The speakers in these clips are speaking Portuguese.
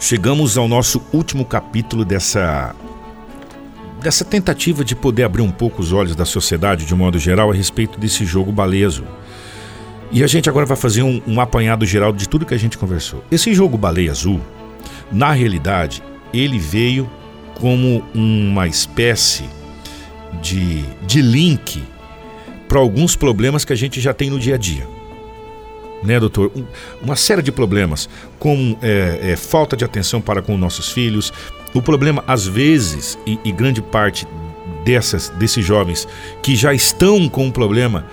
Chegamos ao nosso último capítulo dessa dessa tentativa de poder abrir um pouco os olhos da sociedade de um modo geral a respeito desse jogo balezo. E a gente agora vai fazer um, um apanhado geral de tudo que a gente conversou. Esse jogo baleia azul, na realidade, ele veio como uma espécie de, de link para alguns problemas que a gente já tem no dia a dia. Né, doutor? Uma série de problemas, como é, é, falta de atenção para com nossos filhos. O problema, às vezes, e, e grande parte dessas, desses jovens que já estão com um problema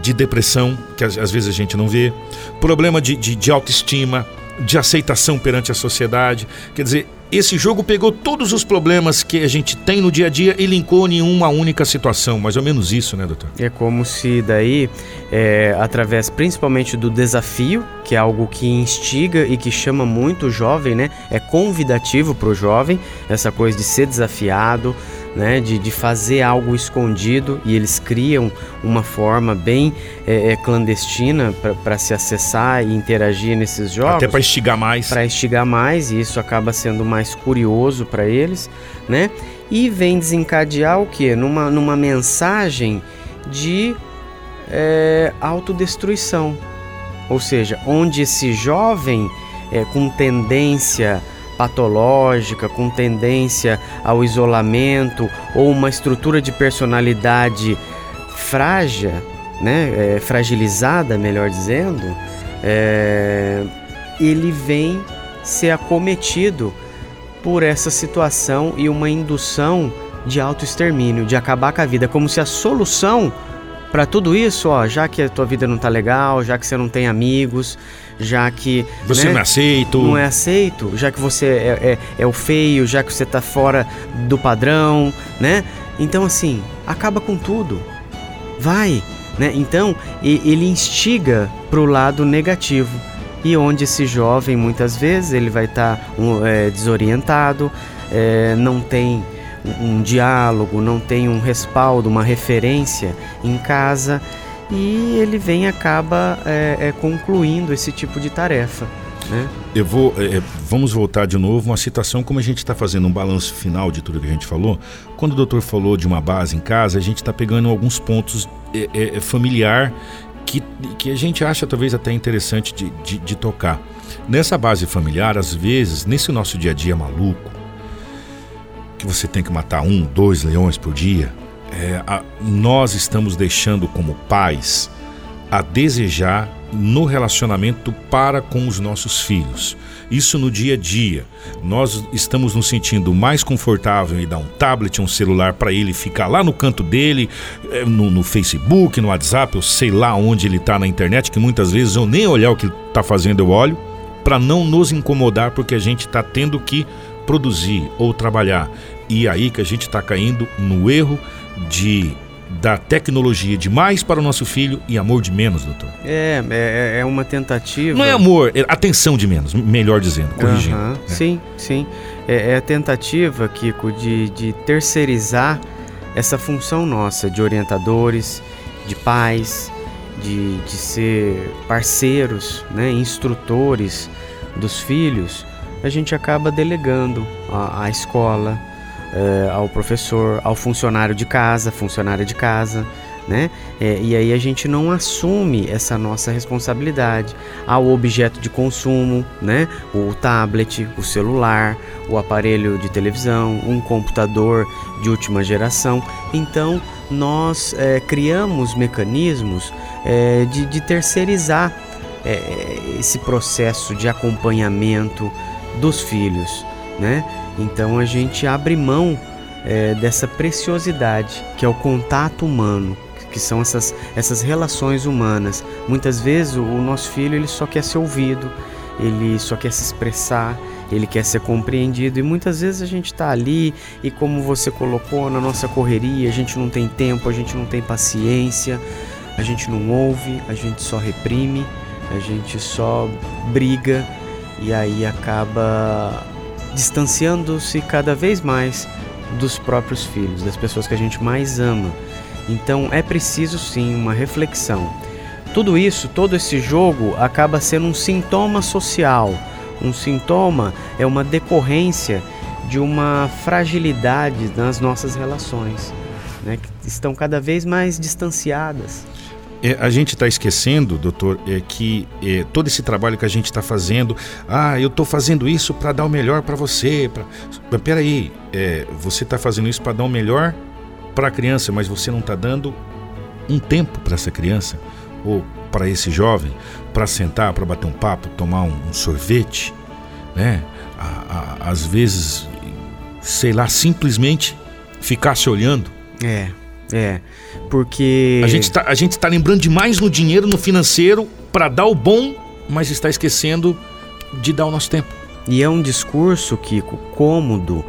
de depressão, que às, às vezes a gente não vê, problema de, de, de autoestima, de aceitação perante a sociedade. Quer dizer, esse jogo pegou todos os problemas que a gente tem no dia a dia e linkou em uma única situação, mais ou menos isso, né, doutor? É como se daí, é, através principalmente do desafio, que é algo que instiga e que chama muito o jovem, né? É convidativo para o jovem, essa coisa de ser desafiado, né, de, de fazer algo escondido e eles criam uma forma bem é, é, clandestina para se acessar e interagir nesses jogos. Até para instigar mais. Para instigar mais e isso acaba sendo mais curioso para eles, né? E vem desencadear o que? Numa, numa mensagem de é, autodestruição. Ou seja, onde esse jovem é, com tendência patológica, com tendência ao isolamento ou uma estrutura de personalidade frágil, né, é, fragilizada, melhor dizendo, é, ele vem ser acometido por essa situação e uma indução de autoextermínio, de acabar com a vida, como se a solução para tudo isso, ó, já que a tua vida não tá legal, já que você não tem amigos, já que. Você né, não é aceito. Não é aceito, já que você é, é, é, o feio, já que você tá fora do padrão, né? Então, assim, acaba com tudo. Vai, né? Então, ele instiga pro lado negativo. E onde esse jovem, muitas vezes, ele vai estar tá, um, é, desorientado, é, não tem um diálogo, não tem um respaldo, uma referência em casa e ele vem acaba é, é, concluindo esse tipo de tarefa. Né? Eu vou, é, é vamos voltar de novo uma citação como a gente está fazendo um balanço final de tudo que a gente falou. Quando o doutor falou de uma base em casa, a gente está pegando alguns pontos é, é, familiar que, que a gente acha talvez até interessante de, de, de tocar. Nessa base familiar, às vezes, nesse nosso dia a dia maluco, que você tem que matar um, dois leões por dia, é, a, nós estamos deixando como pais a desejar no relacionamento para com os nossos filhos. Isso no dia a dia. Nós estamos nos sentindo mais confortável em dar um tablet, um celular para ele ficar lá no canto dele, é, no, no, Facebook, no WhatsApp, eu sei lá onde ele está na internet, que muitas vezes eu nem olhar o que está fazendo eu olho, para não nos incomodar, porque a gente está tendo que produzir ou trabalhar. E aí que a gente está caindo no erro de dar tecnologia demais para o nosso filho e amor de menos, doutor. É, é, é uma tentativa. Não é amor, é atenção de menos, melhor dizendo, corrigindo. Uhum, Sim, sim. É, é, a tentativa, Kiko, de, de terceirizar essa função nossa de orientadores, de pais, de, de ser parceiros, né, instrutores dos filhos a gente acaba delegando à, escola, é, ao professor, ao funcionário de casa, funcionária de casa, né? É, e aí a gente não assume essa nossa responsabilidade ao objeto de consumo, né? O tablet, o celular, o aparelho de televisão, um computador de última geração. Então nós é, criamos mecanismos é, de, de, terceirizar esse processo de acompanhamento, dos filhos, né? Então a gente abre mão é, dessa preciosidade que é o contato humano, que são essas, essas relações humanas. Muitas vezes o, o nosso filho ele só quer ser ouvido, ele só quer se expressar, ele quer ser compreendido e muitas vezes a gente está ali e como você colocou na nossa correria, a gente não tem tempo, a gente não tem paciência, a gente não ouve, a gente só reprime, a gente só briga e aí acaba distanciando-se cada vez mais dos próprios filhos, das pessoas que a gente mais ama. Então é preciso sim uma reflexão. Tudo isso, todo esse jogo acaba sendo um sintoma social, um sintoma, é uma decorrência de uma fragilidade nas nossas relações, né, que estão cada vez mais distanciadas. É, a gente está esquecendo, doutor, é que é, todo esse trabalho que a gente está fazendo, ah, eu estou fazendo isso para dar o melhor para você. Pra... Mas peraí, é, você está fazendo isso para dar o melhor para a criança, mas você não está dando um tempo para essa criança ou para esse jovem para sentar, para bater um papo, tomar um, um sorvete, né? às vezes, sei lá, simplesmente ficar se olhando. É. É, porque. A gente está a gente tá lembrando demais no dinheiro, no financeiro, para dar o bom, mas está esquecendo de dar o nosso tempo. E é um discurso, Kiko, cômodo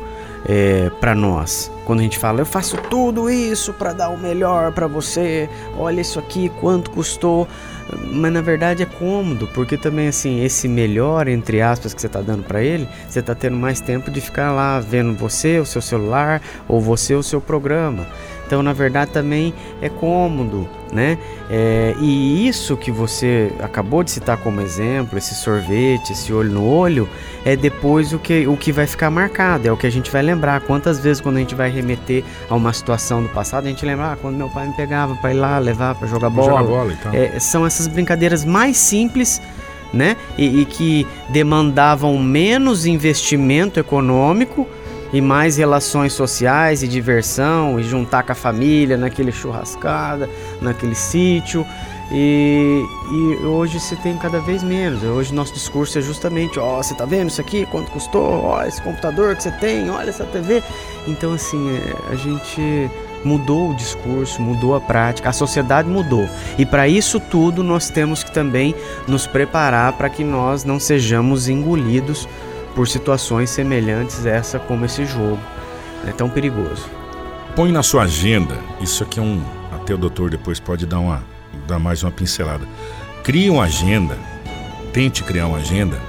é, para nós. Quando a gente fala, eu faço tudo isso para dar o melhor para você, olha isso aqui, quanto custou. Mas na verdade é cômodo, porque também assim, esse melhor, entre aspas, que você está dando para ele, você está tendo mais tempo de ficar lá vendo você, o seu celular, ou você, o seu programa. Então, na verdade, também é cômodo, né? É, e isso que você acabou de citar como exemplo, esse sorvete, esse olho no olho, é depois o que, o que vai ficar marcado, é o que a gente vai lembrar. Quantas vezes, quando a gente vai remeter a uma situação do passado, a gente lembra ah, quando meu pai me pegava para ir lá levar para jogar bola. Jogar bola então. é, são essas brincadeiras mais simples. Né? E, e que demandavam menos investimento econômico, e mais relações sociais e diversão e juntar com a família naquele churrascada, naquele sítio. E, e hoje você tem cada vez menos. Hoje nosso discurso é justamente, ó, oh, você tá vendo isso aqui? Quanto custou? Ó, esse computador que você tem, olha essa TV. Então assim, é, a gente mudou o discurso, mudou a prática, a sociedade mudou. E para isso tudo nós temos que também nos preparar para que nós não sejamos engolidos por situações semelhantes a essa como esse jogo. É tão perigoso. Põe na sua agenda, isso aqui é um. Até o doutor depois pode dar, uma, dar mais uma pincelada. Crie uma agenda, tente criar uma agenda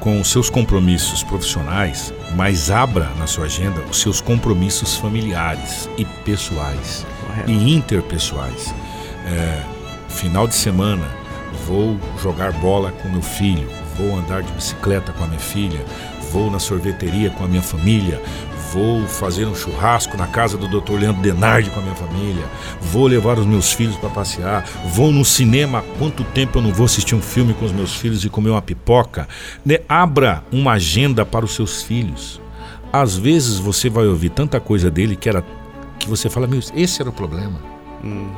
com os seus compromissos profissionais, mas abra na sua agenda os seus compromissos familiares e pessoais Correto. e interpessoais. É, final de semana, vou jogar bola com meu filho, vou andar de bicicleta com a minha filha, vou na sorveteria com a minha família, vou fazer um churrasco na casa do Dr. Leandro Denardi com a minha família, vou levar os meus filhos para passear, vou no cinema. Quanto tempo eu não vou assistir um filme com os meus filhos e comer uma pipoca? Né? Abra uma agenda para os seus filhos. Às vezes você vai ouvir tanta coisa dele que era que você fala, meu, esse era o problema.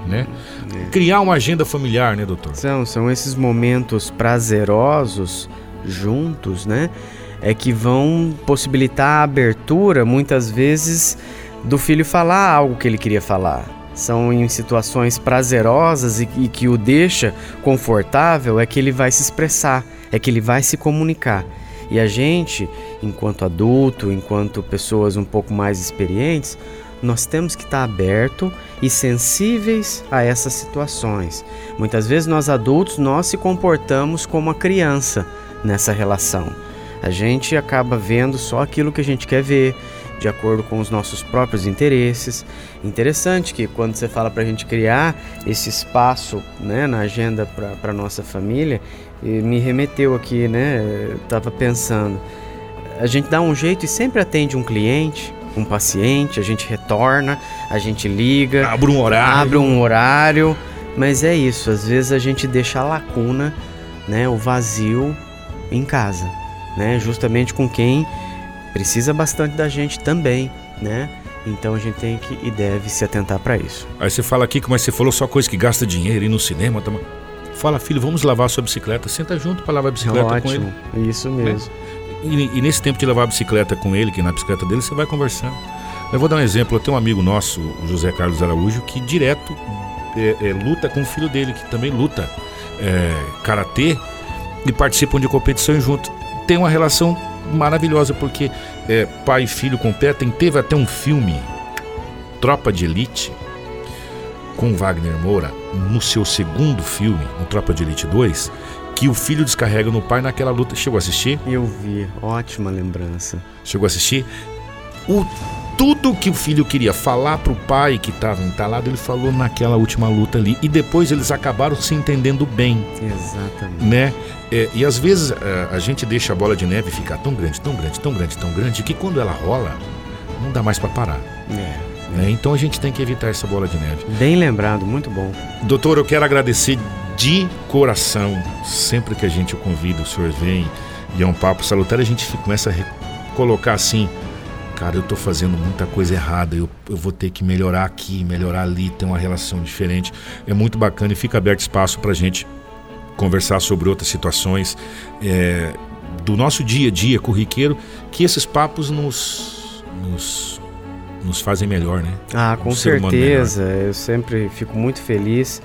Né? É. Criar uma agenda familiar, né, doutor? São, são esses momentos prazerosos juntos, né? É que vão possibilitar a abertura, muitas vezes, do filho falar algo que ele queria falar. São em situações prazerosas e, e que o deixa confortável, é que ele vai se expressar, é que ele vai se comunicar. E a gente, enquanto adulto, enquanto pessoas um pouco mais experientes, nós temos que estar aberto e sensíveis a essas situações. Muitas vezes nós adultos nós se comportamos como a criança nessa relação. A gente acaba vendo só aquilo que a gente quer ver, de acordo com os nossos próprios interesses. Interessante que quando você fala para a gente criar esse espaço né, na agenda para nossa família, me remeteu aqui, né? Estava pensando, a gente dá um jeito e sempre atende um cliente, um paciente, a gente retorna, a gente liga, abre um horário, abre um horário, mas é isso. Às vezes a gente deixa a lacuna, né, o vazio em casa, né, justamente com quem precisa bastante da gente também, né? Então a gente tem que e deve se atentar para isso. Aí você fala aqui, mas você falou só coisa que gasta dinheiro ir no cinema, tá? Fala, filho, vamos lavar a sua bicicleta. Senta junto para lavar a bicicleta Ótimo, com ele. Isso mesmo. E, e, nesse tempo de lavar a bicicleta com ele, que na bicicleta dele, você vai conversando. Eu vou dar um exemplo. Eu tenho um amigo nosso, o José Carlos Araújo, que direto é, é, luta com o filho dele, que também luta é, karatê e participam de competições juntos. Tem uma relação maravilhosa, porque é, pai e filho competem. Teve até um filme, Tropa de Elite, com Wagner Moura, no seu segundo filme, no Tropa de Elite 2, que o filho descarrega no pai naquela luta. Chegou a assistir? Eu vi, ótima lembrança. Chegou a assistir? O tudo que o filho queria falar para o pai que estava entalado, ele falou naquela última luta ali. E depois eles acabaram se entendendo bem. Exatamente. Né? É, e às vezes a, é, a gente deixa a bola de neve ficar tão grande, tão grande, tão grande, tão grande, que quando ela rola, não dá mais para parar. É. Né? Então a gente tem que evitar essa bola de neve. Bem lembrado, muito bom. Doutor, eu quero agradecer de coração. Sempre que a gente o convida, o senhor vem e é um papo salutar, a gente começa a colocar assim cara, eu tô fazendo muita coisa errada, eu, eu vou ter que melhorar aqui, melhorar ali, ter uma relação diferente. É muito bacana e fica aberto espaço pra gente conversar sobre outras situações é, do nosso dia a dia corriqueiro, que esses papos nos, nos, nos fazem melhor, né? Ah, com um certeza. Eu sempre fico muito feliz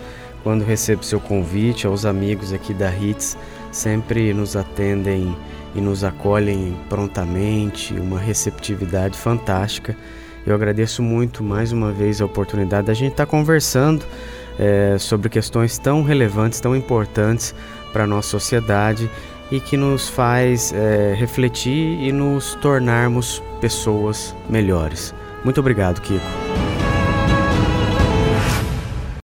quando recebo seu convite, aos amigos aqui da HITS, sempre nos atendem e nos acolhem prontamente, uma receptividade fantástica. Eu agradeço muito mais uma vez a oportunidade da gente estar tá conversando é, sobre questões tão relevantes, tão importantes para a nossa sociedade e que nos faz é, refletir e nos tornarmos pessoas melhores. Muito obrigado, Kiko.